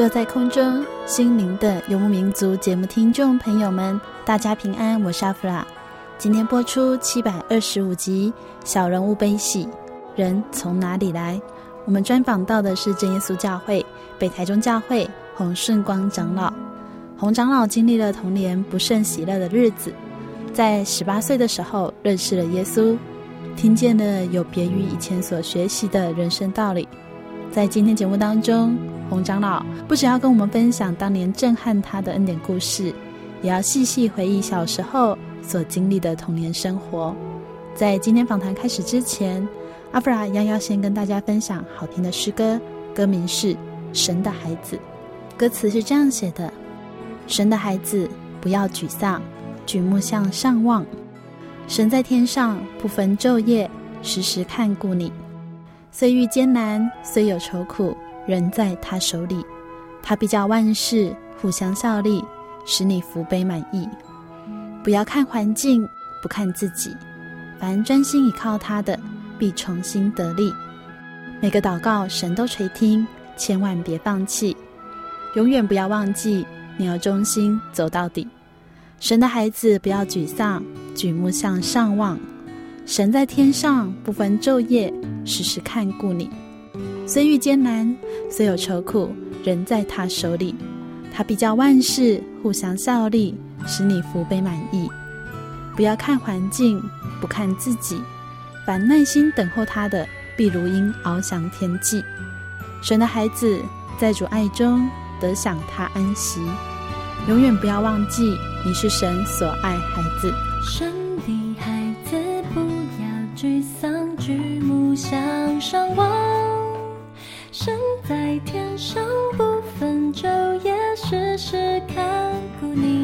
坐在空中，心灵的游牧民族节目听众朋友们，大家平安，我是阿弗拉。今天播出七百二十五集《小人物悲喜》，人从哪里来？我们专访到的是真耶稣教会北台中教会洪顺光长老。洪长老经历了童年不甚喜乐的日子，在十八岁的时候认识了耶稣，听见了有别于以前所学习的人生道理。在今天节目当中，洪长老不只要跟我们分享当年震撼他的恩典故事，也要细细回忆小时候所经历的童年生活。在今天访谈开始之前，阿弗拉一样要先跟大家分享好听的诗歌，歌名是《神的孩子》，歌词是这样写的：神的孩子，不要沮丧，举目向上望，神在天上不分昼夜，时时看顾你。虽遇艰难，虽有愁苦，人在他手里。他必叫万事互相效力，使你福杯满溢。不要看环境，不看自己，凡专心倚靠他的，必重新得力。每个祷告，神都垂听，千万别放弃，永远不要忘记，你要忠心走到底。神的孩子，不要沮丧，举目向上望。神在天上不分昼夜，时时看顾你。虽遇艰难，虽有愁苦，仍在他手里。他必叫万事互相效力，使你福杯满溢。不要看环境，不看自己，凡耐心等候他的，必如鹰翱翔天际。神的孩子在主爱中得享他安息。永远不要忘记，你是神所爱孩子。神的孩子。不要沮丧，举目向上望，身在天上不分昼夜，时时看顾你。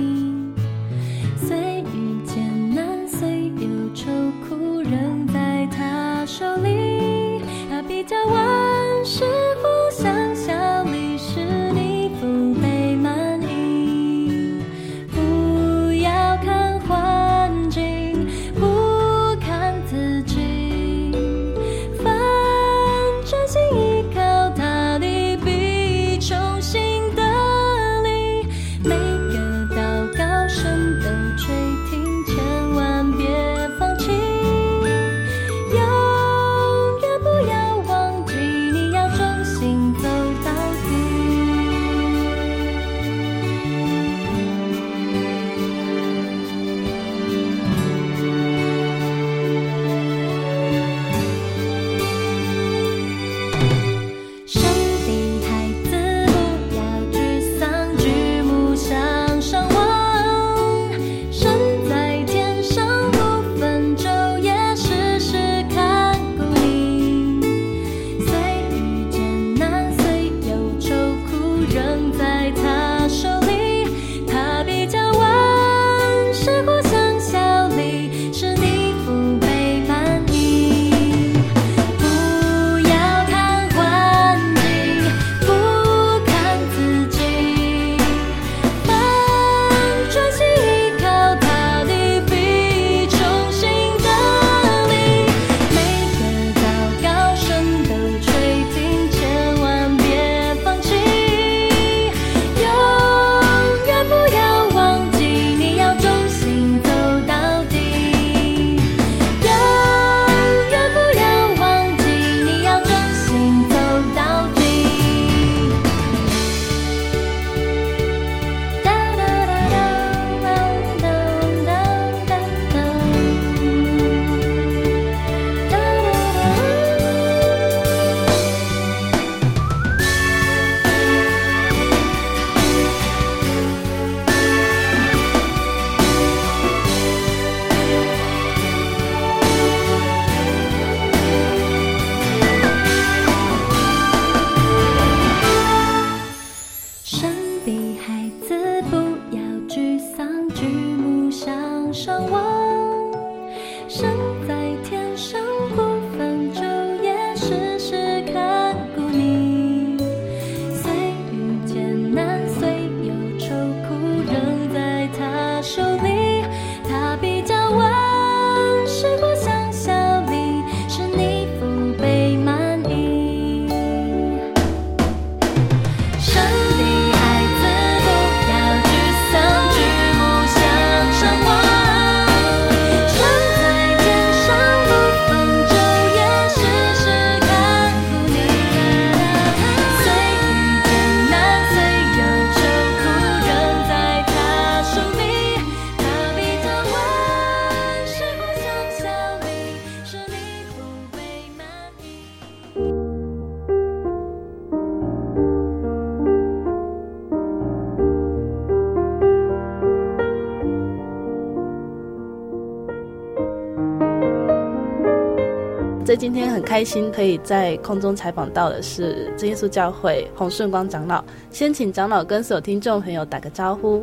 很开心可以在空中采访到的是真耶稣教会洪顺光长老，先请长老跟所有听众朋友打个招呼。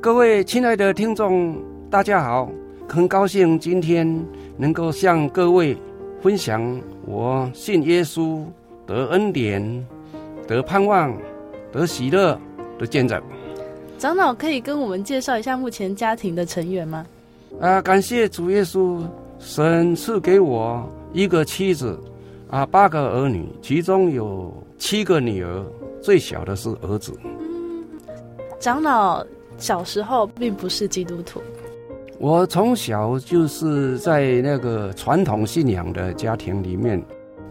各位亲爱的听众，大家好，很高兴今天能够向各位分享我信耶稣得恩典、得盼望、得喜乐的见证。长老可以跟我们介绍一下目前家庭的成员吗？啊，感谢主耶稣，神赐给我。一个妻子，啊，八个儿女，其中有七个女儿，最小的是儿子。嗯，长老小时候并不是基督徒。我从小就是在那个传统信仰的家庭里面，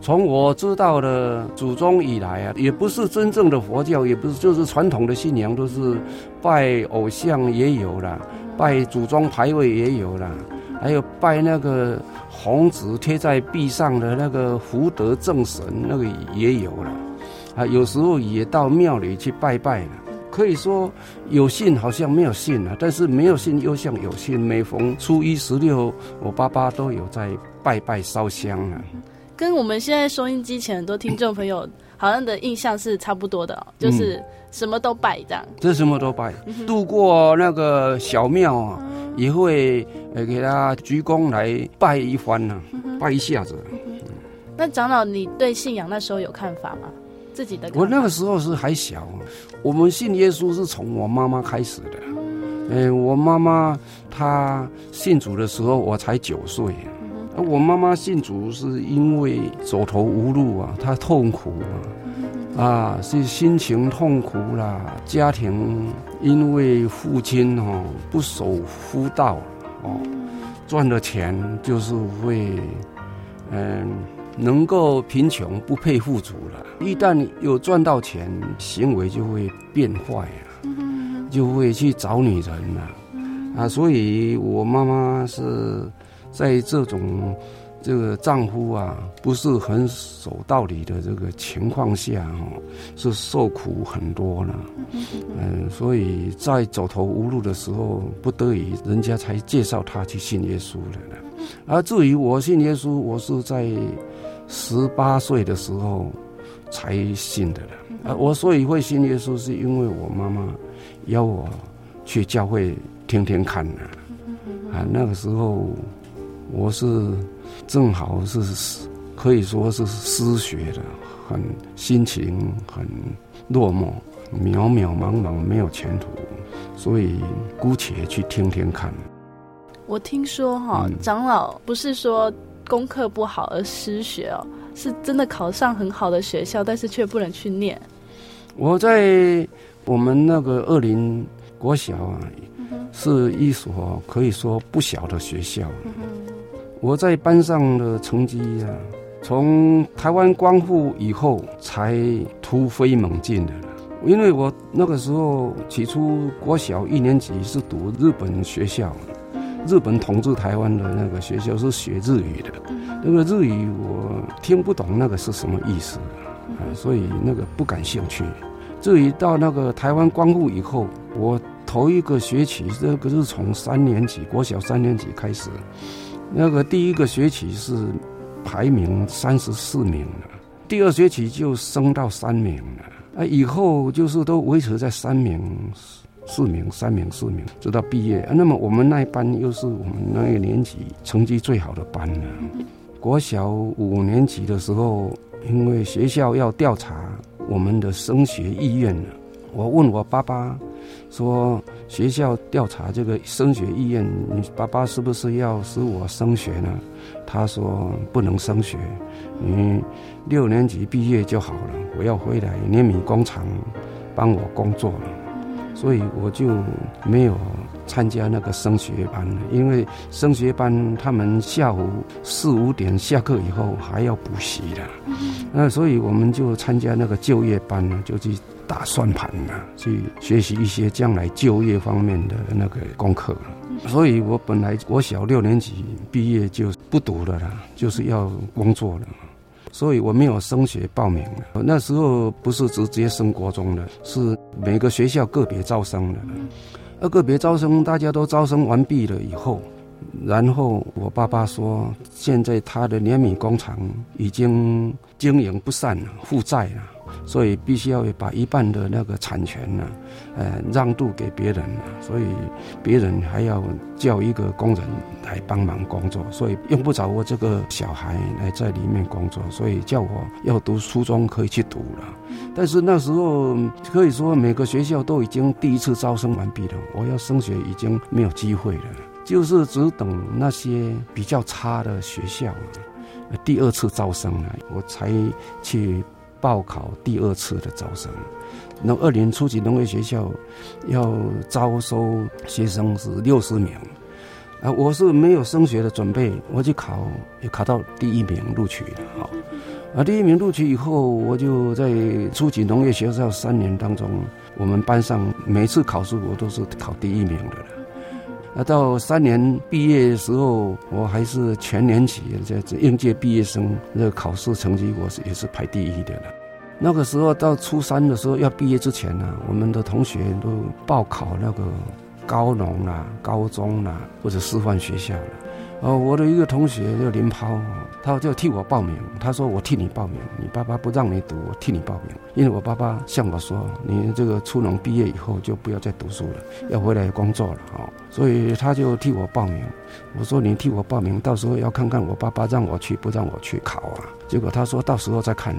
从我知道的祖宗以来啊，也不是真正的佛教，也不是就是传统的信仰，都是拜偶像也有了，拜祖宗牌位也有了，还有拜那个。红纸贴在壁上的那个福德正神，那个也有了，啊，有时候也到庙里去拜拜了。可以说有信好像没有信啊，但是没有信又像有信。每逢初一十六，我爸爸都有在拜拜烧香啊。跟我们现在收音机前很多听众朋友好像的印象是差不多的，就是什么都拜这样。这什么都拜，度过那个小庙啊。也会呃给他鞠躬来拜一番呢、拜一下子。嗯、那长老，你对信仰那时候有看法吗？自己的？我那个时候是还小，我们信耶稣是从我妈妈开始的。嗯、呃，我妈妈她信主的时候我才九岁，我妈妈信主是因为走投无路啊，她痛苦啊，嗯、啊是心情痛苦啦，家庭。因为父亲哦不守妇道哦，赚的钱就是会嗯能够贫穷不配富足了。一旦有赚到钱，行为就会变坏了，就会去找女人了啊。所以我妈妈是在这种。这个丈夫啊，不是很守道理的这个情况下哦，是受苦很多了。嗯，所以在走投无路的时候，不得已人家才介绍他去信耶稣的。而至于我信耶稣，我是在十八岁的时候才信的了。啊，我所以会信耶稣，是因为我妈妈邀我去教会听听看呢。啊，那个时候我是。正好是可以说是失学的，很心情很落寞，渺渺茫茫没有前途，所以姑且去听听看。我听说哈，嗯、长老不是说功课不好而失学哦，是真的考上很好的学校，但是却不能去念。我在我们那个二林国小啊，嗯、是一所可以说不小的学校。嗯我在班上的成绩呀、啊，从台湾光复以后才突飞猛进的。因为我那个时候起初国小一年级是读日本学校，日本统治台湾的那个学校是学日语的，那个日语我听不懂那个是什么意思，啊，所以那个不感兴趣。至于到那个台湾光复以后，我头一个学期，这个是从三年级国小三年级开始。那个第一个学期是排名三十四名了，第二学期就升到三名了，啊，以后就是都维持在三名、四名、三名、四名，直到毕业。那么我们那一班又是我们那个年级成绩最好的班了。国小五年级的时候，因为学校要调查我们的升学意愿了，我问我爸爸说。学校调查这个升学意愿，你爸爸是不是要使我升学呢？他说不能升学，你六年级毕业就好了。我要回来碾米工厂帮我工作了，所以我就没有参加那个升学班了。因为升学班他们下午四五点下课以后还要补习的，那所以我们就参加那个就业班呢，就去。打算盘呢，去学习一些将来就业方面的那个功课。所以我本来我小六年级毕业就不读了啦，就是要工作了。所以我没有升学报名了。那时候不是直接升国中的，是每个学校个别招生的。而个别招生，大家都招生完毕了以后，然后我爸爸说，现在他的碾米工厂已经经营不善了，负债了。所以必须要把一半的那个产权呢，呃，让渡给别人，所以别人还要叫一个工人来帮忙工作，所以用不着我这个小孩来在里面工作，所以叫我要读初中可以去读了。但是那时候可以说每个学校都已经第一次招生完毕了，我要升学已经没有机会了，就是只等那些比较差的学校第二次招生了，我才去。报考第二次的招生，那二年初级农业学校要招收学生是六十名，啊，我是没有升学的准备，我就考也考到第一名录取了，好，啊，第一名录取以后，我就在初级农业学校三年当中，我们班上每次考试我都是考第一名的了。那到三年毕业的时候，我还是全年级这应届毕业生，那个考试成绩我是也是排第一的了。那个时候到初三的时候要毕业之前呢，我们的同学都报考那个高农啦、高中啦或者师范学校了。哦，我的一个同学叫林抛，他就替我报名。他说：“我替你报名，你爸爸不让你读，我替你报名。因为我爸爸向我说，你这个初农毕业以后就不要再读书了，要回来工作了。”哦，所以他就替我报名。我说：“你替我报名，到时候要看看我爸爸让我去不让我去考啊。”结果他说到时候再看。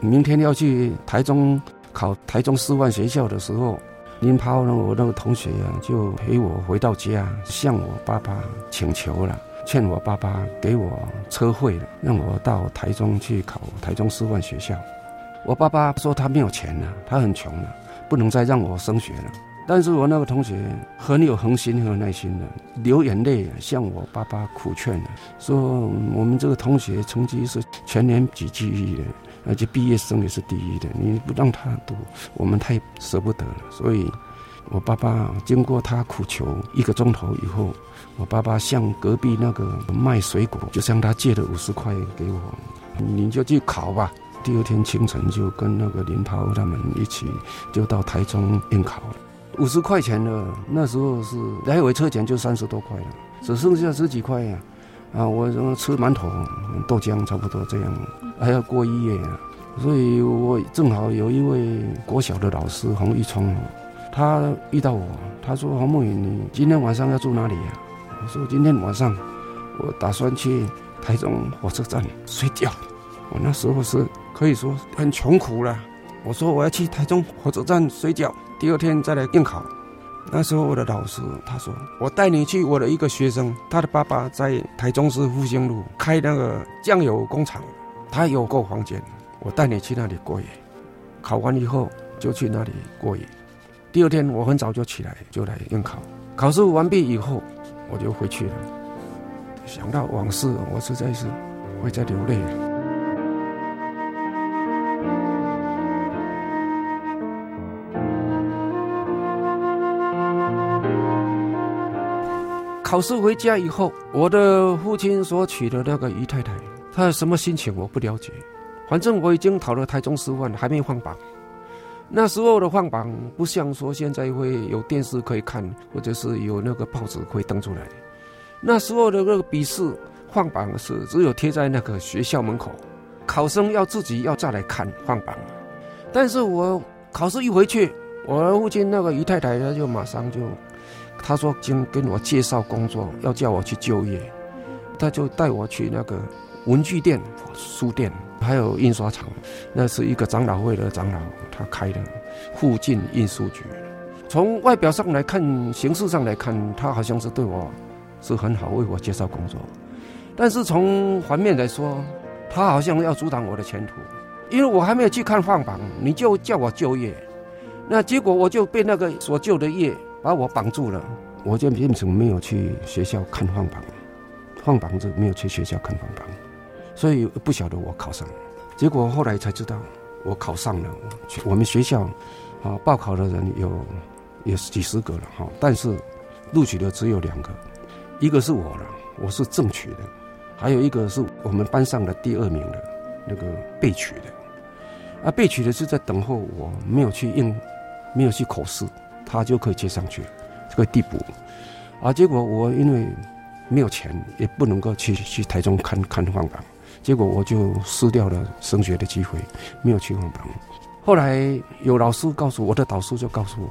明天要去台中考台中师范学校的时候。林抛呢，我那个同学啊，就陪我回到家，向我爸爸请求了，劝我爸爸给我车费了，让我到台中去考台中师范学校。我爸爸说他没有钱了，他很穷了，不能再让我升学了。但是我那个同学很有恒心、很有耐心的，流眼泪向我爸爸苦劝了，说我们这个同学成绩是全年级第一的。而且毕业生也是第一的，你不让他读，我们太舍不得了。所以，我爸爸经过他苦求一个钟头以后，我爸爸向隔壁那个卖水果，就向他借了五十块给我，你就去考吧。第二天清晨就跟那个林涛他们一起就到台中应考了。五十块钱的那时候是来回车钱就三十多块了，只剩下十几块呀。啊我什么吃馒头、豆浆，差不多这样，还要过一夜啊。所以我正好有一位国小的老师洪玉聪，他遇到我，他说：“黄牧允，你今天晚上要住哪里呀？”我说：“今天晚上我打算去台中火车站睡觉。”我那时候是可以说很穷苦了。我说：“我要去台中火车站睡觉，第二天再来应考。”那时候我的老师他说：“我带你去我的一个学生，他的爸爸在台中市复兴路开那个酱油工厂，他有个房间，我带你去那里过夜。考完以后就去那里过夜。第二天我很早就起来就来应考。考试完毕以后我就回去了。想到往事，我实在是会在流泪。”考试回家以后，我的父亲所娶的那个姨太太，她什么心情我不了解。反正我已经考了台中师范，还没放榜。那时候的放榜不像说现在会有电视可以看，或者是有那个报纸可以登出来。那时候的那个笔试放榜是只有贴在那个学校门口，考生要自己要再来看放榜。但是我考试一回去，我父亲那个姨太太她就马上就。他说：“经跟我介绍工作，要叫我去就业，他就带我去那个文具店、书店，还有印刷厂。那是一个长老会的长老，他开的附近印书局。从外表上来看，形式上来看，他好像是对我是很好，为我介绍工作。但是从反面来说，他好像要阻挡我的前途，因为我还没有去看放榜，你就叫我就业，那结果我就被那个所就的业。”把我绑住了，我就变成没有去学校看放榜，放榜就没有去学校看放榜，所以不晓得我考上。结果后来才知道我考上了。我们学校啊，报考的人有有几十个了哈，但是录取的只有两个，一个是我了，我是正取的，还有一个是我们班上的第二名的那个被取的。啊，被取的是在等候我没有去应，没有去口试。他就可以接上去，就可以递补。啊，结果我因为没有钱，也不能够去去台中看看放榜，结果我就失掉了升学的机会，没有去放榜。后来有老师告诉我，的导师就告诉我，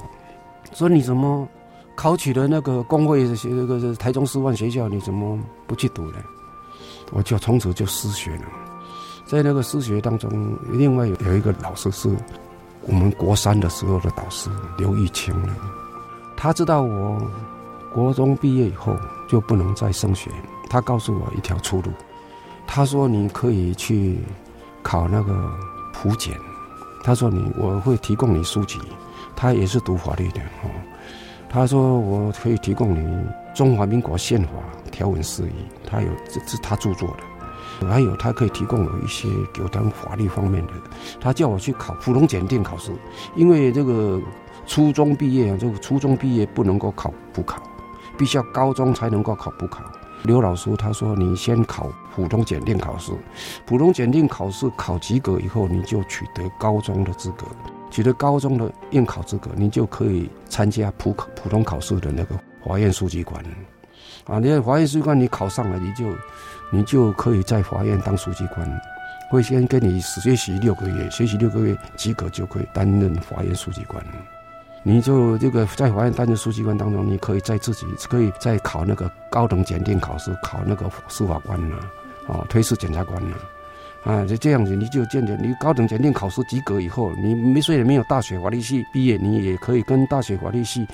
说你怎么考取了那个公会的那个台中师范学校，你怎么不去读呢？我就从此就失学了。在那个失学当中，另外有有一个老师是我们国三的时候的导师刘玉清呢，他知道我国中毕业以后就不能再升学，他告诉我一条出路，他说你可以去考那个普检，他说你我会提供你书籍，他也是读法律的哦，他说我可以提供你中华民国宪法条文释义，他有这是他著作的。还有，他可以提供我一些有关法律方面的。他叫我去考普通检定考试，因为这个初中毕业啊，这个初中毕业不能够考补考，必须要高中才能够考补考。刘老师他说：“你先考普通检定考试，普通检定考试考及格以后，你就取得高中的资格，取得高中的应考资格，你就可以参加普考普通考试的那个法院书记官。啊，你在法院书记官你考上了，你就。”你就可以在法院当书记官，会先跟你学习六个月，学习六个月及格就可以担任法院书记官。你就这个在法院担任书记官当中，你可以在自己可以再考那个高等检定考试，考那个司法官呐，啊，推事检察官呐，啊，就这样子，你就渐渐你高等检定考试及格以后，你没虽然没有大学法律系毕业，你也可以跟大学法律系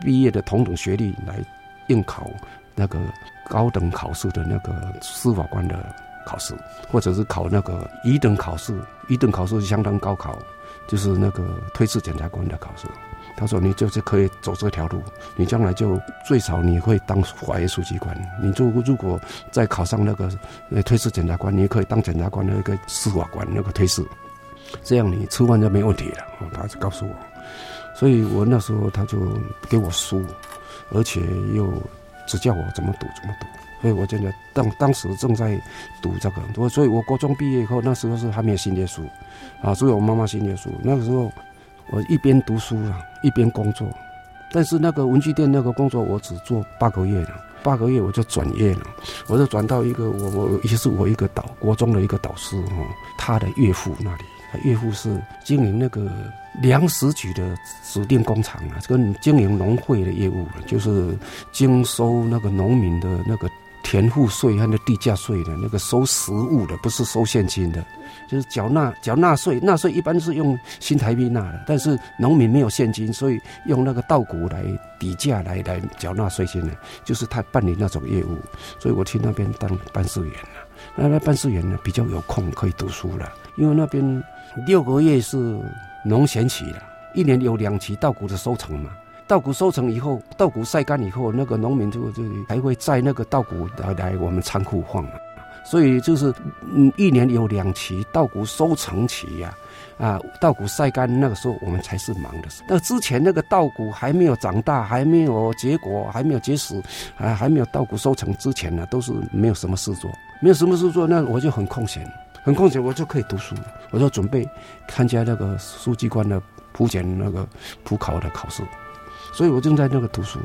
毕业的同等学历来应考那个。高等考试的那个司法官的考试，或者是考那个一等考试，一等考试相当高考，就是那个推事检察官的考试。他说：“你就是可以走这条路，你将来就最少你会当法院书记官。你就如果再考上那个推事检察官，你可以当检察官的那个司法官那个推事，这样你吃饭就没问题了。”他就告诉我，所以我那时候他就给我书，而且又。只叫我怎么读怎么读，所以我真的当当时正在读这个，我所以我高中毕业以后，那时候是还没有新约书，啊，只有我妈妈新约书。那个时候我一边读书啊，一边工作，但是那个文具店那个工作我只做八个月了，八个月我就转业了，我就转到一个我我也是我一个导国中的一个导师哦，他的岳父那里。岳父是经营那个粮食局的指定工厂啊，跟经营农会的业务，就是经收那个农民的那个田赋税和那地价税的，那个收实物的，不是收现金的，就是缴纳缴纳税，纳税一般是用新台币纳的，但是农民没有现金，所以用那个稻谷来抵价来来缴纳税金的，就是他办理那种业务，所以我去那边当办事员了。那那办事员呢比较有空可以读书了，因为那边。六个月是农闲期了，一年有两期稻谷的收成嘛。稻谷收成以后，稻谷晒干以后，那个农民就就还会在那个稻谷来来我们仓库放嘛。所以就是嗯，一年有两期稻谷收成期呀，啊，稻谷晒干那个时候我们才是忙的时候。那之前那个稻谷还没有长大，还没有结果，还没有结实，啊，还没有稻谷收成之前呢，都是没有什么事做，没有什么事做，那我就很空闲。很空闲，我就可以读书，我就准备参加那个书记官的普检那个普考的考试，所以我正在那个读书。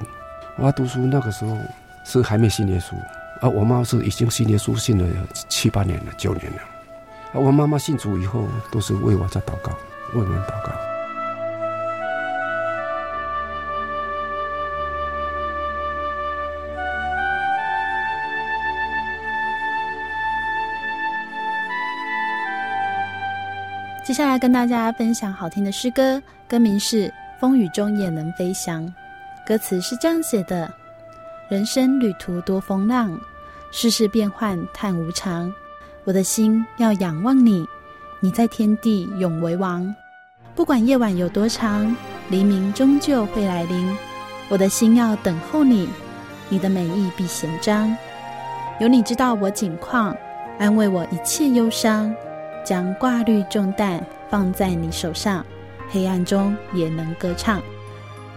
我要读书那个时候是还没信耶稣，啊，我妈是已经信耶稣信了七八年了，九年了。啊，我妈妈信主以后都是为我在祷告，为我们祷告。接下来跟大家分享好听的诗歌，歌名是《风雨中也能飞翔》。歌词是这样写的：人生旅途多风浪，世事变幻叹无常。我的心要仰望你，你在天地永为王。不管夜晚有多长，黎明终究会来临。我的心要等候你，你的美意必显彰。有你知道我景况，安慰我一切忧伤。将挂虑重担放在你手上，黑暗中也能歌唱。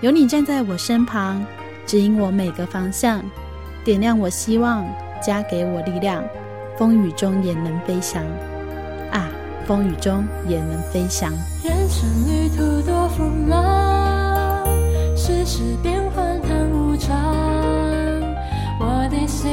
有你站在我身旁，指引我每个方向，点亮我希望，加给我力量。风雨中也能飞翔，啊，风雨中也能飞翔。人生旅途多风浪，世事变幻叹无常。我的心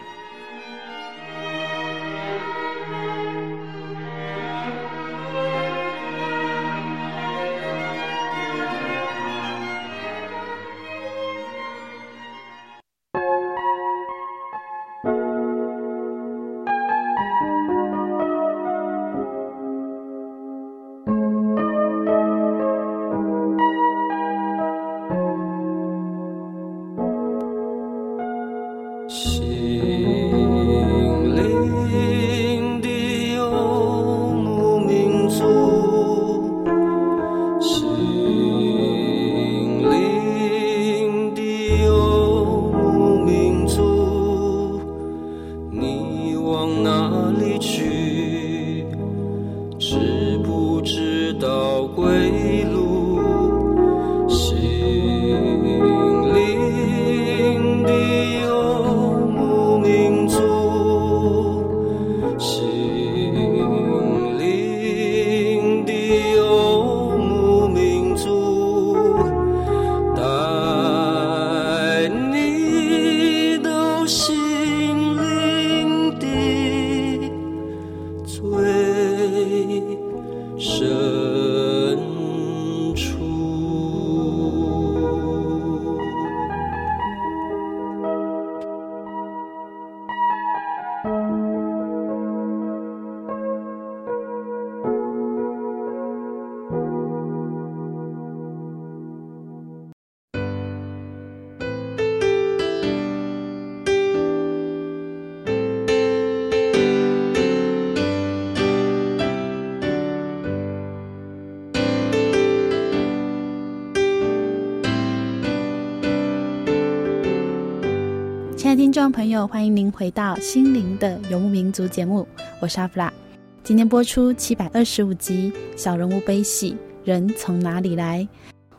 亲爱的听众朋友，欢迎您回到《心灵的游牧民族》节目，我是阿弗拉。今天播出七百二十五集《小人物悲喜》，人从哪里来？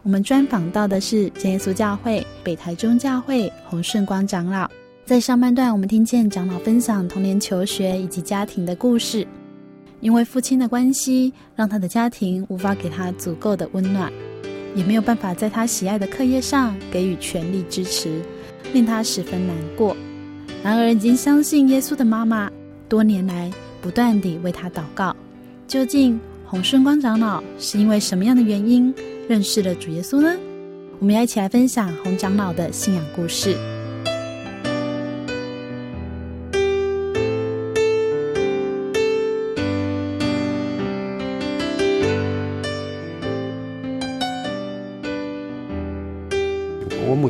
我们专访到的是耶稣教会北台中教会洪顺光长老。在上半段，我们听见长老分享童年求学以及家庭的故事。因为父亲的关系，让他的家庭无法给他足够的温暖，也没有办法在他喜爱的课业上给予全力支持。令他十分难过。然而，已经相信耶稣的妈妈，多年来不断地为他祷告。究竟洪顺光长老是因为什么样的原因认识了主耶稣呢？我们要一起来分享洪长老的信仰故事。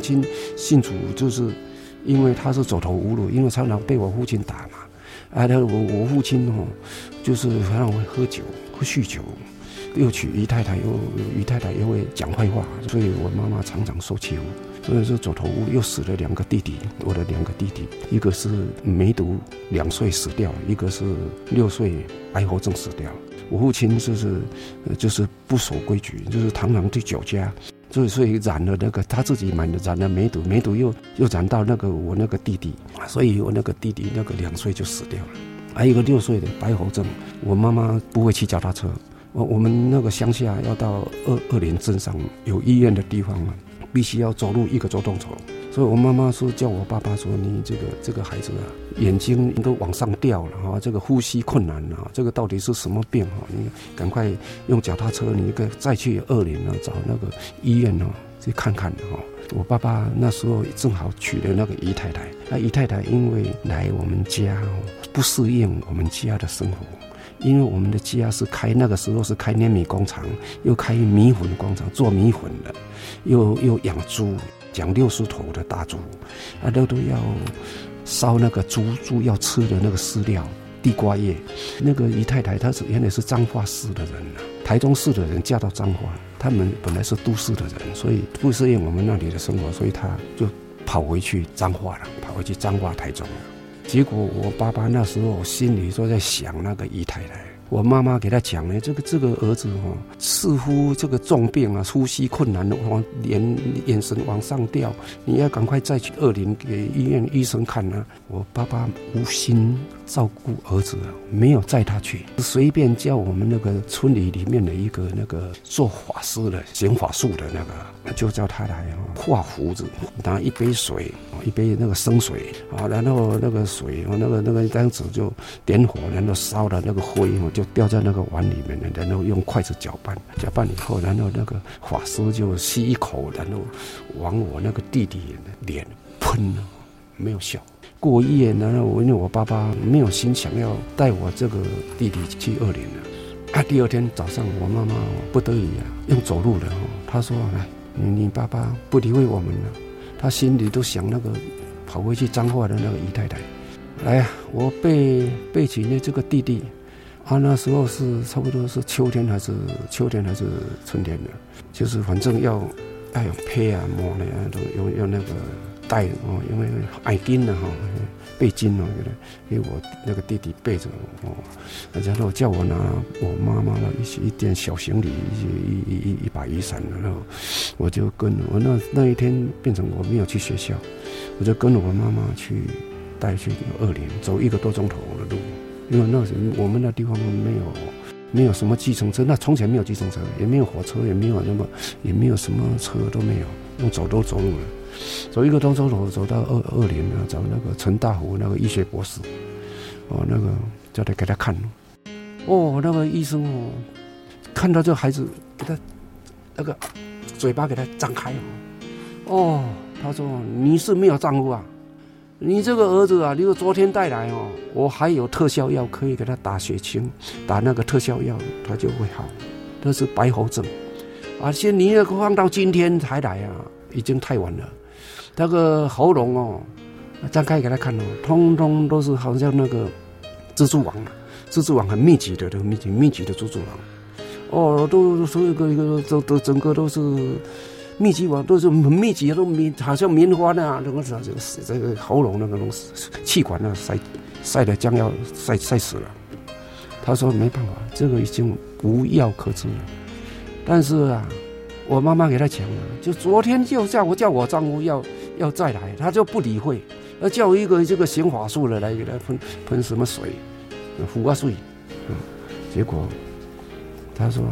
亲信主，就是因为他是走投无路，因为常常被我父亲打嘛。啊，他我我父亲哦，就是常常会喝酒，喝酗酒，又娶姨太太，又姨太太又会讲坏话，所以我妈妈常常受欺负，所以说走投无路，又死了两个弟弟。我的两个弟弟，一个是梅毒两岁死掉，一个是六岁白喉症死掉。我父亲就是就是不守规矩，就是常常去酒家。所以，所以染了那个他自己买的染了梅毒，梅毒又又染到那个我那个弟弟，所以我那个弟弟那个两岁就死掉了。还有一个六岁的白喉症，我妈妈不会骑脚踏车，我我们那个乡下要到二二林镇上有医院的地方嘛，必须要走路一个走动头。所以我妈妈说叫我爸爸说，你这个这个孩子啊，眼睛都往上掉了哈，这个呼吸困难了，这个到底是什么病哈？你赶快用脚踏车，你个再去二林呢找那个医院呢去看看哈。我爸爸那时候正好娶了那个姨太太，那姨太太因为来我们家不适应我们家的生活，因为我们的家是开那个时候是开碾米工厂，又开米粉工厂做米粉的，又又养猪。养六十头的大猪，啊，都都要烧那个猪猪要吃的那个饲料地瓜叶。那个姨太太她是原来是彰化市的人呐、台中市的人嫁到彰化，他们本来是都市的人，所以不适应我们那里的生活，所以她就跑回去彰化了，跑回去彰化台中了。结果我爸爸那时候心里都在想那个姨太太。我妈妈给他讲呢，这个这个儿子哦，似乎这个重病啊，呼吸困难的，往眼眼神往上掉，你要赶快再去二林给医院医生看、啊。我爸爸无心照顾儿子，没有载他去，随便叫我们那个村里里面的一个那个做法师的行法术的那个，就叫他来画胡子，拿一杯水，一杯那个生水啊，然后那个水，那个那个这样子就点火，然后烧了那个灰，就掉在那个碗里面了，然后用筷子搅拌，搅拌以后，然后那个法师就吸一口，然后往我那个弟弟脸喷，没有笑。过夜，然后我因为我爸爸没有心想要带我这个弟弟去二连了。啊，第二天早上，我妈妈不得已啊，用走路的哦，她说：“来，你你爸爸不理会我们了，他心里都想那个跑回去脏话的那个姨太太。”来呀，我背背起那这个弟弟，啊，那时候是差不多是秋天还是秋天还是春天的，就是反正要要用被啊、毛的啊，都用用那个。带哦，因为爱巾了哈，背巾哦，给我那个弟弟背着哦，然后叫我拿我妈妈的一些一点小行李，一些一一一一把雨伞，然后我就跟我那那一天变成我没有去学校，我就跟着我妈妈去带去二林，走一个多钟头的路，因为那时我们那地方没有没有什么计程车，那从前没有计程车，也没有火车，也没有那么也没有什么车都没有，用走都走路了。走一个多钟头，走到二二零啊，找那个陈大福那个医学博士，哦，那个叫他给他看，哦，那个医生哦，看到这孩子，给他那个嘴巴给他张开哦，哦，他说你是没有丈夫啊，你这个儿子啊，如果昨天带来哦，我还有特效药可以给他打血清，打那个特效药，他就会好，这是白喉症，而且你那个放到今天才来啊，已经太晚了。那个喉咙哦，张开给他看哦，通通都是好像那个蜘蛛网，蜘蛛网很密集的，这个密集密集的蜘蛛网，哦，都所有一个一个都都整个都是密集网，都是很密集，都棉好像棉花那样，那个这这个喉咙那个东西气管那塞塞的将要塞塞死了。他说没办法，这个已经无药可治了。但是啊，我妈妈给他讲了，就昨天就叫我叫我丈夫要。要再来，他就不理会，要叫一个这个行法术的来给他喷喷什么水，符啊水，嗯，结果他说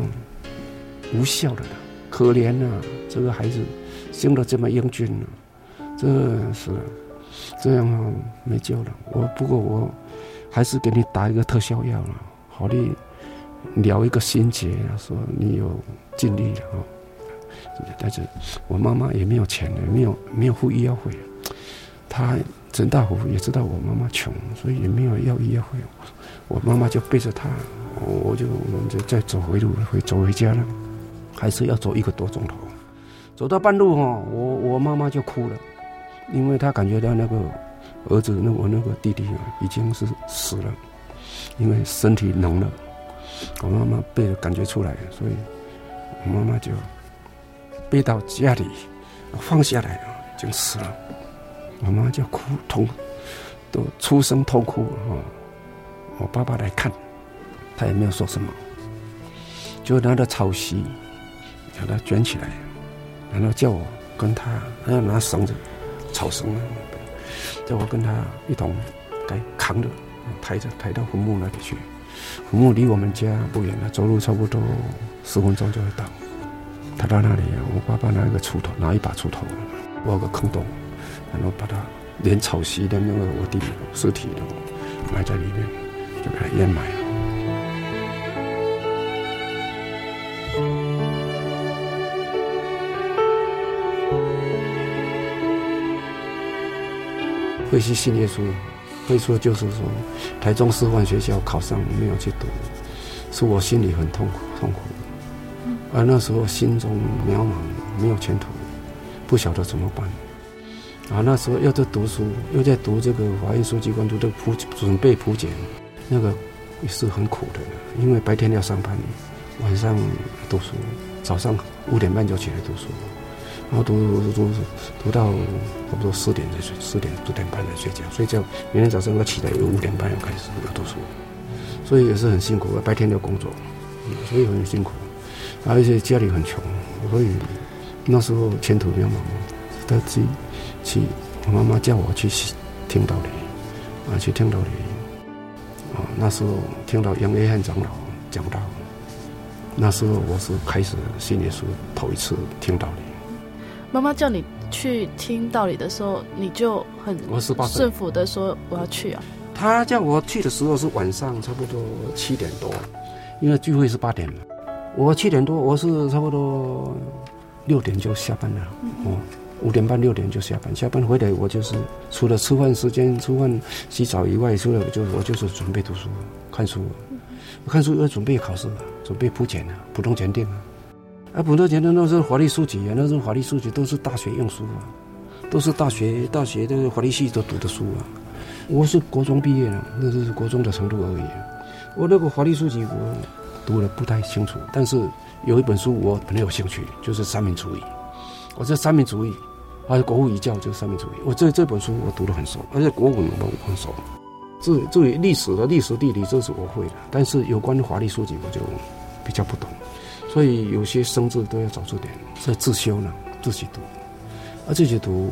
无效的了，可怜呐、啊，这个孩子生得这么英俊呢、啊，这是这样啊，没救了。我不过我还是给你打一个特效药了，好你疗一个心结啊，说你有尽力了啊。但是我妈妈也没有钱，也没有没有付医药费。他陈大虎也知道我妈妈穷，所以也没有要医药费。我妈妈就背着他，我就我们就再走回路回走回家了，还是要走一个多钟头。走到半路哈，我我妈妈就哭了，因为她感觉到那个儿子，那我那个弟弟啊，已经是死了，因为身体冷了。我妈妈背着感觉出来，所以我妈妈就。背到家里，放下来了，就死了。我妈就哭痛，都出声痛哭啊！我爸爸来看，他也没有说什么，就拿着草席，把它卷起来，然后叫我跟他，还要拿绳子，草绳啊，叫我跟他一同来扛着，抬着抬到坟墓那里去。坟墓离我们家不远了，走路差不多十分钟就会到。他到那里，我爸爸拿一个锄头，拿一把锄头，挖个坑洞，然后把他连草席的那个我弟弟尸体都埋在里面，就给他掩埋了。会去信耶稣，会说就是说，台中师范学校考上没有去读，是我心里很痛苦，痛苦。而那时候心中渺茫，没有前途，不晓得怎么办。啊，那时候又在读书，又在读这个法医书记官读的普准备普检，那个也是很苦的，因为白天要上班，晚上读书，早上五点半就起来读书，然后读读读读到差不多四点才睡，四点十点半才睡觉，睡觉明天早上要起来，有五点半要开始要读书，所以也是很辛苦，白天要工作，所以很辛苦。而且家里很穷，所以那时候前途渺茫，他自己去，我妈妈叫我去听道理，啊，去听道理，啊，那时候听到杨约翰长老讲道，那时候我是开始信耶稣头一次听道理。妈妈叫你去听道理的时候，你就很顺服的说我要去啊。他叫我去的时候是晚上差不多七点多，因为聚会是八点。我七点多，我是差不多六点就下班了。哦，五点半六点就下班，下班回来我就是除了吃饭时间、吃饭、洗澡以外，除了就我就是准备读书、看书。看书要准备考试，准备普检啊，普通检定啊。啊，普通检定那是法律书籍啊，那是法律书籍都是大学用书啊，都是大学大学的法律系都读的书啊。我是国中毕业了，那就是国中的程度而已。我那个法律书籍我。读的不太清楚，但是有一本书我很有兴趣，就是三民主义。我这三民主义，还有国父遗教，就是三民主义。我这这本书我读得很熟，而且国文我很熟。至至于历史的历史地理，这是我会的，但是有关法律书籍我就比较不懂，所以有些生字都要找出点，所以自修呢，自己读。而自己读，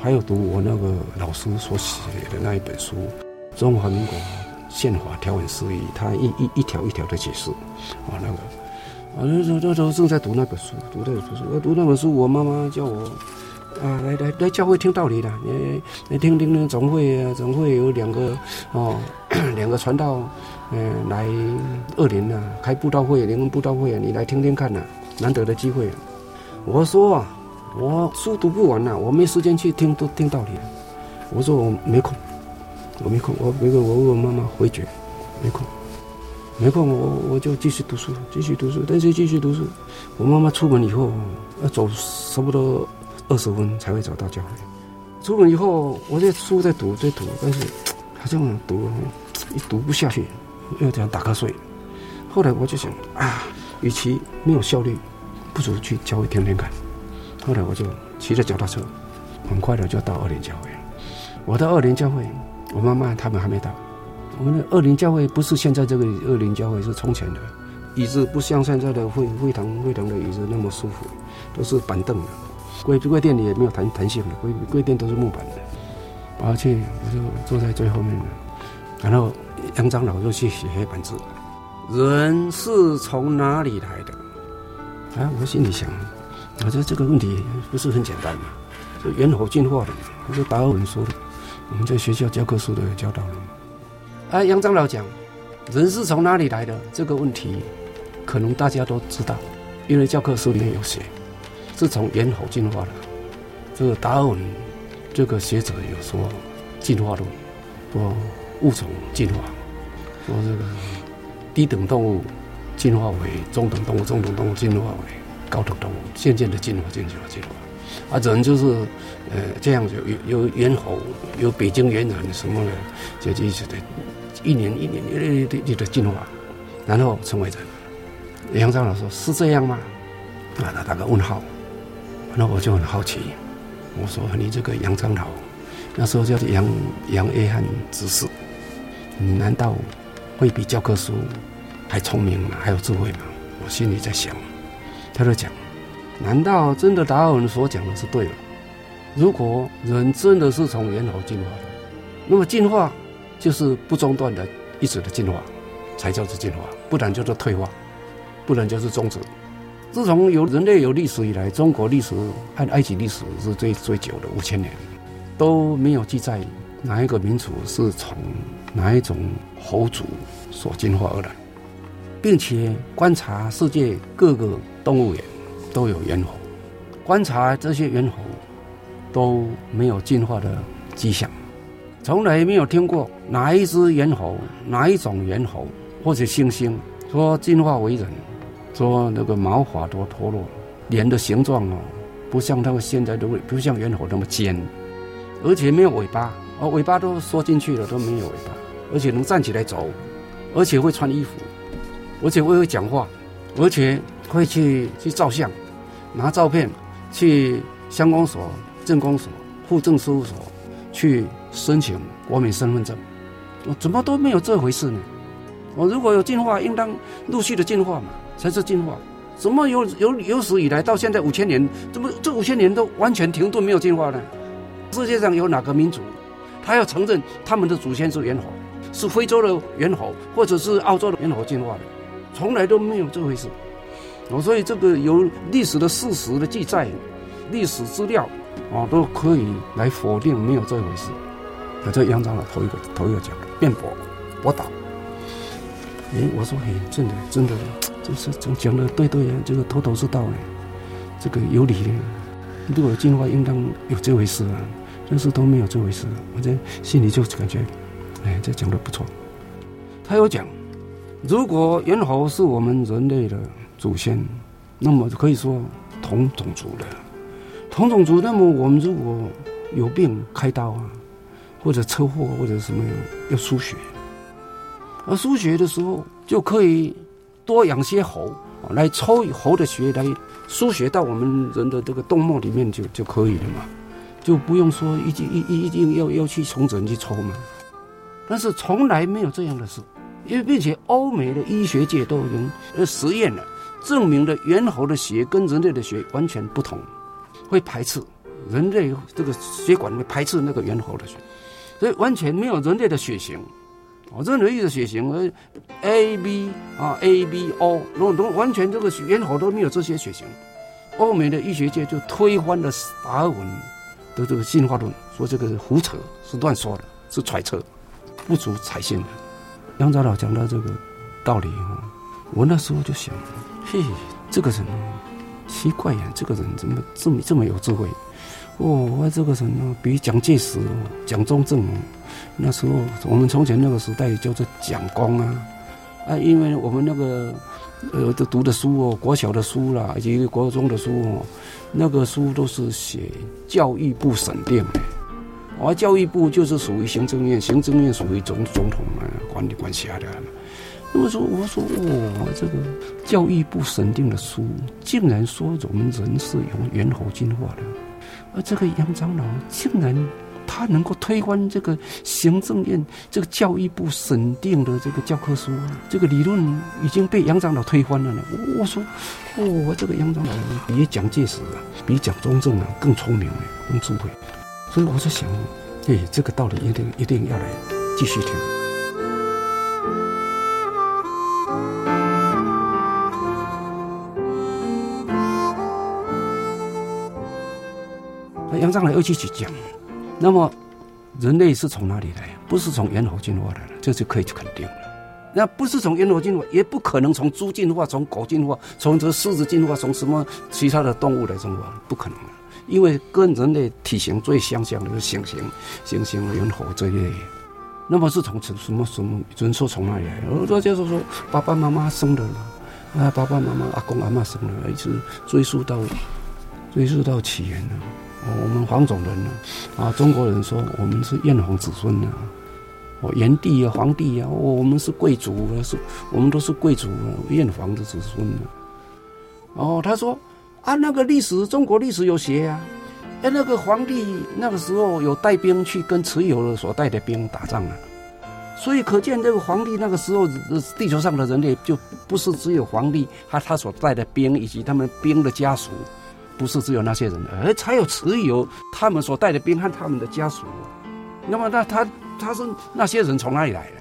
还有读我那个老师所写的那一本书《中华民国》。宪法条文释义，他一一一条一条的解释，啊，那个，啊，那时候那时候正在读那本书，读那本书，我读那本书，我妈妈叫我啊，来来来教会听道理的，你你听听那总会，总会有两个哦，两个传道，嗯、来二林啊，开布道会，灵恩布道会啊，你来听听看呐、难得的机会。我说啊，我书读不完呐、我没时间去听都听道理。我说我没空，我没空，我没空，我问我妈妈回绝，没空，没空，我我就继续读书，继续读书，但是继续读书。我妈妈出门以后要走差不多二十分才会走到教会。出门以后，我在书在读，在读，但是好像读一读不下去，又这样打瞌睡。后来我就想啊，与其没有效率，不如去教会天天看。后来我就骑着脚踏车，很快的就到二林教会。我到二林教会，我妈妈他们还没到。我们的二林教会不是现在这个二林教会，是从前的，椅子不像现在的会会堂会堂的椅子那么舒服，都是板凳的。贵贵殿里也没有弹弹性的，贵贵殿都是木板的。而且我就坐在最后面了，然后杨长老就去写黑板字：“人是从哪里来的？”啊，我心里想，我觉得这个问题不是很简单嘛，是猿猴进化的，不是达尔文说的。我们在学校教科书都有教到了。啊，杨长老讲，人是从哪里来的这个问题，可能大家都知道，因为教科书里面有写，是从猿猴进化的。这个达尔文这个学者有说进化论，说物种进化，说这个低等动物进化为中等动物，中等动物进化为高等动物，渐渐的进化，进化，进化。啊，人就是，呃，这样子有有猿猴，有北京猿人什么的，就一直的，一年一年一的一的进化，然后成为人。杨长老说：“是这样吗？”啊，他打个问号。那我就很好奇，我说：“你这个杨长老，那时候叫杨杨约翰执事，你难道会比教科书还聪明吗？还有智慧吗？”我心里在想，他就讲。难道真的达尔文所讲的是对的？如果人真的是从猿猴进化的，那么进化就是不中断的、一直的进化，才叫做进化；不然叫做退化，不然就是终止。自从有人类有历史以来，中国历史和埃及历史是最最久的五千年，都没有记载哪一个民族是从哪一种猴族所进化而来，并且观察世界各个动物园。都有猿猴，观察这些猿猴都没有进化的迹象，从来没有听过哪一只猿猴、哪一种猿猴或者猩猩说进化为人，说那个毛发都脱落，脸的形状哦，不像他们现在的尾不像猿猴那么尖，而且没有尾巴，哦，尾巴都缩进去了都没有尾巴，而且能站起来走，而且会穿衣服，而且会会讲话，而且会去去照相。拿照片去乡公所、镇公所、户政事务所去申请国民身份证，我怎么都没有这回事呢？我如果有进化，应当陆续的进化嘛，才是进化。怎么有有有史以来到现在五千年，怎么这五千年都完全停顿没有进化呢？世界上有哪个民族，他要承认他们的祖先是猿猴，是非洲的猿猴，或者是澳洲的猿猴进化的？从来都没有这回事。我所以这个有历史的事实的记载，历史资料啊都可以来否定没有这回事。那这杨长老头一个头一个讲辩驳驳倒。哎，我说嘿，真的真的，这是讲讲的对对啊，这个头头是道呢，这个有理的。如果进化应当有这回事啊，但是都没有这回事。我这心里就感觉，哎，这讲的不错。他有讲，如果猿猴是我们人类的。祖先，那么可以说同种族的，同种族。那么我们如果有病开刀啊，或者车祸或者什么要输血，而输血的时候就可以多养些猴来抽猴的血来输血到我们人的这个动脉里面就就可以了嘛，就不用说一一一定要要去从人去抽嘛。但是从来没有这样的事，因为并且欧美的医学界都已经呃实验了。证明了猿猴的血跟人类的血完全不同，会排斥人类这个血管会排斥那个猿猴的血，所以完全没有人类的血型，哦，任何一个血型呃，A B 啊 A B O，都都完全这个猿猴都没有这些血型。欧美的医学界就推翻了达尔文的这个进化论，说这个胡扯，是乱说的，是揣测，不足采信的。杨长老讲到这个道理哈，我那时候就想，嘿，这个人奇怪呀，这个人怎么这么这么有智慧？哦，我这个人呢，比蒋介石、蒋中正，那时候我们从前那个时代叫做蒋公啊，啊，因为我们那个呃都读的书哦，国小的书啦，以及国中的书哦，那个书都是写教育部审定的，而教育部就是属于行政院，行政院属于总总统啊管理管辖的。那么说，我说哦，这个教育部审定的书，竟然说我们人是由猿猴进化的。而这个杨长老竟然他能够推翻这个行政院这个教育部审定的这个教科书，这个理论已经被杨长老推翻了呢。我说，哦，这个杨长老比蒋介石啊，比蒋中正啊更聪明，更智慧。所以我就想，哎，这个道理一定一定要来继续听。杨长老又继续讲，那么人类是从哪里来？不是从猿猴进化的，这就可以肯定了。那不是从猿猴进化，也不可能从猪进化，从狗进化，从这狮子进化，从什么其他的动物来进化，不可能的。因为跟人类体型最相像的是猩猩、猩猩、猿猴这一类。那么是从什什么什么人说从哪里来？我说就是说爸爸妈妈生的，啊，爸爸妈妈、阿公阿嬷生的，一直追溯到追溯到起源了。我们黄种人呢，啊，中国人说我们是炎黄子孙呢，哦，炎帝啊，黄帝啊，我们是贵族啊，是，我们都是贵族啊，炎黄的子孙呢。哦，他说啊，那个历史，中国历史有写啊，哎，那个皇帝那个时候有带兵去跟蚩尤所带的兵打仗啊，所以可见这个皇帝那个时候，地球上的人类就不是只有皇帝他他所带的兵以及他们兵的家属。不是只有那些人，而才有蚩尤他们所带的兵和他们的家属。那么，那他他是那些人从哪里来的？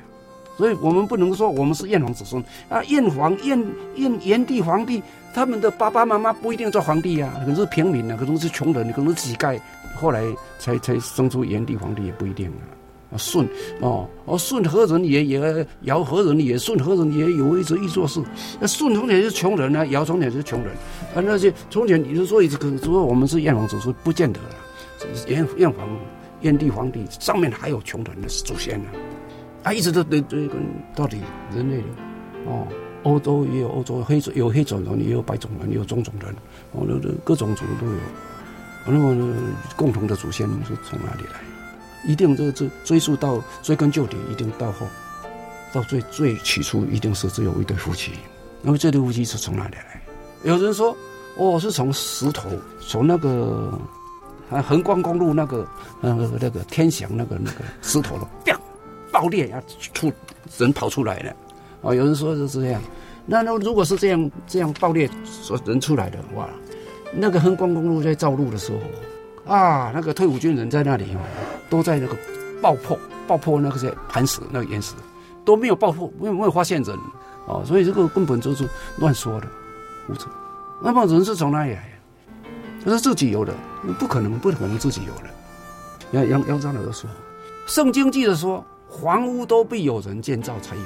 所以我们不能说我们是炎黄子孙啊。炎黄炎炎炎帝黄帝他们的爸爸妈妈不一定做皇帝啊，可能是平民啊，可能是穷人，可能是乞丐，后来才才生出炎帝皇帝也不一定啊。啊，舜哦，哦，舜何人也？也尧何人也？舜何人也？有一直一做事。那舜从前是穷人啊，尧从前是穷人。啊，那些从前你就说一直可说我们是炎黄子孙，不见得了。炎炎黄炎帝黄帝上面还有穷人的祖先呢。啊，一直都对对跟到底人类的哦，欧洲也有欧洲黑种有黑种人，也有白种人，也有棕种人，哦，那那各种族都有。那么共同的祖先是从哪里来？一定这这追溯到追根究底，一定到后，到最最起初，一定是只有一对夫妻。那么这对夫妻是从哪里来？有人说，哦，是从石头，从那个啊横光公路那个那个那个天祥那个那个石头了，砰，爆裂啊，出人跑出来了。哦，有人说是这样。那那如果是这样这样爆裂说人出来的话，那个横光公路在造路的时候。啊，那个退伍军人在那里哦，都在那个爆破、爆破那个些磐石、那个岩石都没有爆破，没有没有发现人哦，所以这个根本就是乱说的，胡扯。那么人是从哪里来？他是自己游的，不可能，不可能自己游的。杨杨杨长老都说，圣经记着说，房屋都必有人建造才有，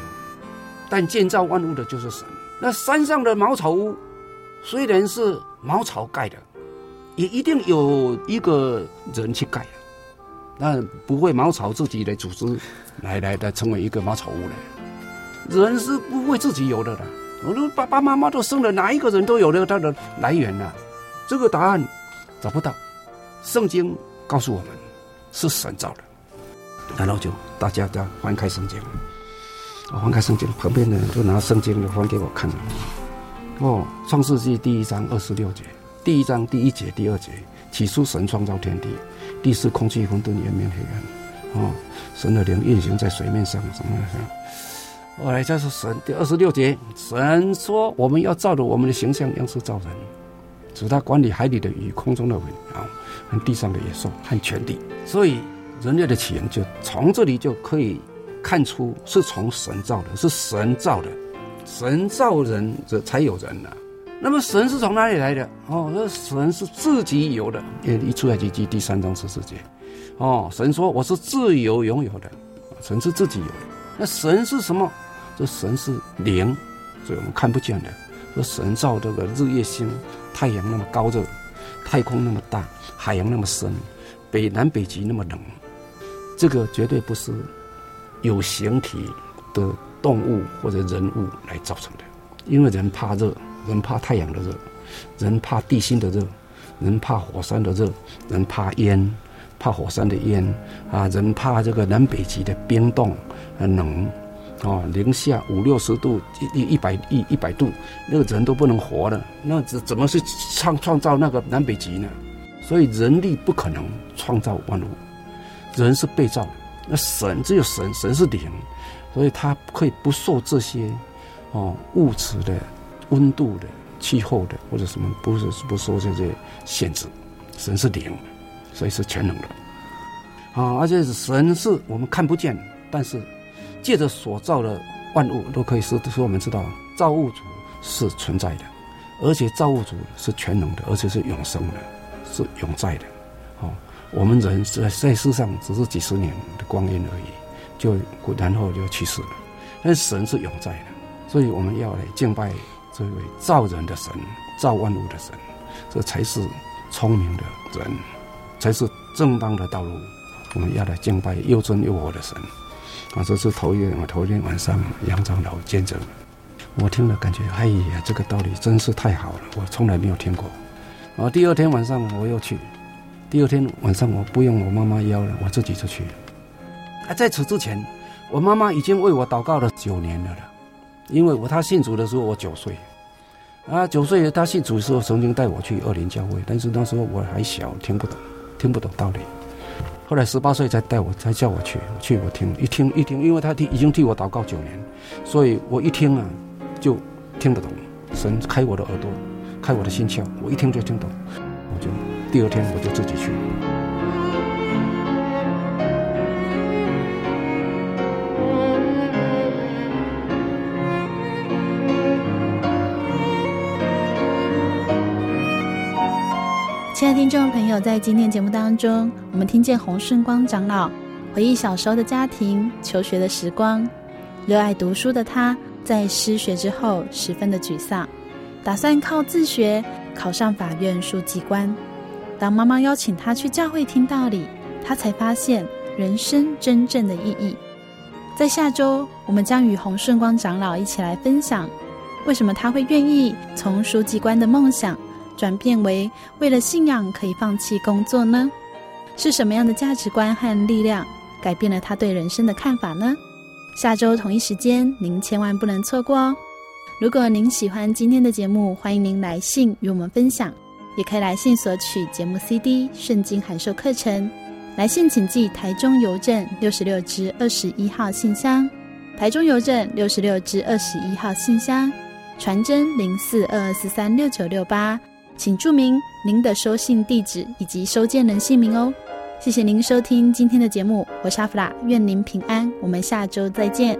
但建造万物的就是神。那山上的茅草屋虽然是茅草盖的。也一定有一个人去盖，那不会茅草自己来组织，来来来成为一个茅草屋的。人是不会自己有的啦。我说爸爸妈妈都生了，哪一个人都有了他的来源呐？这个答案找不到。圣经告诉我们是神造的，然后就大家都要翻开圣经，我翻开圣经，旁边的人就拿圣经翻给我看了。哦，创世纪第一章二十六节。第一章第一节第二节，起初神创造天地，地是空气混沌，渊面黑暗。哦，神的灵运行在水面上，什么什么。后来再说神第二十六节，神说我们要照着我们的形象样式造人，使他管理海里的鱼、空中的云啊，和地上的野兽和全地。所以人类的起源就从这里就可以看出是从神造的，是神造的，神造人这才有人呐、那么神是从哪里来的？哦，那神是自己有的。一出来就记第三章十四节，哦，神说我是自由拥有的，神是自己有的。那神是什么？这神是灵，所以我们看不见的。说神造这个日月星、太阳那么高热，太空那么大，海洋那么深，北南北极那么冷，这个绝对不是有形体的动物或者人物来造成的。因为人怕热，人怕太阳的热，人怕地心的热，人怕火山的热，人怕烟，怕火山的烟啊，人怕这个南北极的冰冻很冷。哦，零下五六十度，一一一百一一百度，那个人都不能活了。那怎怎么去创创造那个南北极呢？所以人力不可能创造万物，人是被造。那神只有神，神是灵，所以他可以不受这些哦物质的、温度的、气候的或者什么，不是不受这些限制。神是灵，所以是全能的。啊，而且神是我们看不见，但是。借着所造的万物都可以使使我们知道造物主是存在的，而且造物主是全能的，而且是永生的，是永在的。哦，我们人在在世上只是几十年的光阴而已，就然后就去世了。但神是永在的，所以我们要来敬拜这位造人的神、造万物的神，这才是聪明的人，才是正当的道路。我们要来敬拜又真又活的神。啊，这是头一，我头一天晚上杨长老见证，我听了感觉，哎呀，这个道理真是太好了，我从来没有听过。啊，第二天晚上我又去，第二天晚上我不用我妈妈邀了，我自己就去。啊，在此之前，我妈妈已经为我祷告了九年了了，因为我他信主的时候我九岁，啊，九岁他信主的时候曾经带我去二林教会，但是那时候我还小，听不懂，听不懂道理。后来十八岁才带我，才叫我去，去我听一听一听，因为他替已经替我祷告九年，所以我一听啊，就听得懂。神开我的耳朵，开我的心窍，我一听就听懂，我就第二天我就自己去。亲爱的听众朋友，在今天节目当中，我们听见洪顺光长老回忆小时候的家庭、求学的时光。热爱读书的他，在失学之后十分的沮丧，打算靠自学考上法院书记官。当妈妈邀请他去教会听道理，他才发现人生真正的意义。在下周，我们将与洪顺光长老一起来分享，为什么他会愿意从书记官的梦想。转变为为了信仰可以放弃工作呢？是什么样的价值观和力量改变了他对人生的看法呢？下周同一时间，您千万不能错过哦！如果您喜欢今天的节目，欢迎您来信与我们分享，也可以来信索取节目 CD、圣经函授课程。来信请寄台中邮政六十六支二十一号信箱，台中邮政六十六支二十一号信箱，传真零四二二四三六九六八。请注明您的收信地址以及收件人姓名哦。谢谢您收听今天的节目，我是阿弗拉，愿您平安，我们下周再见。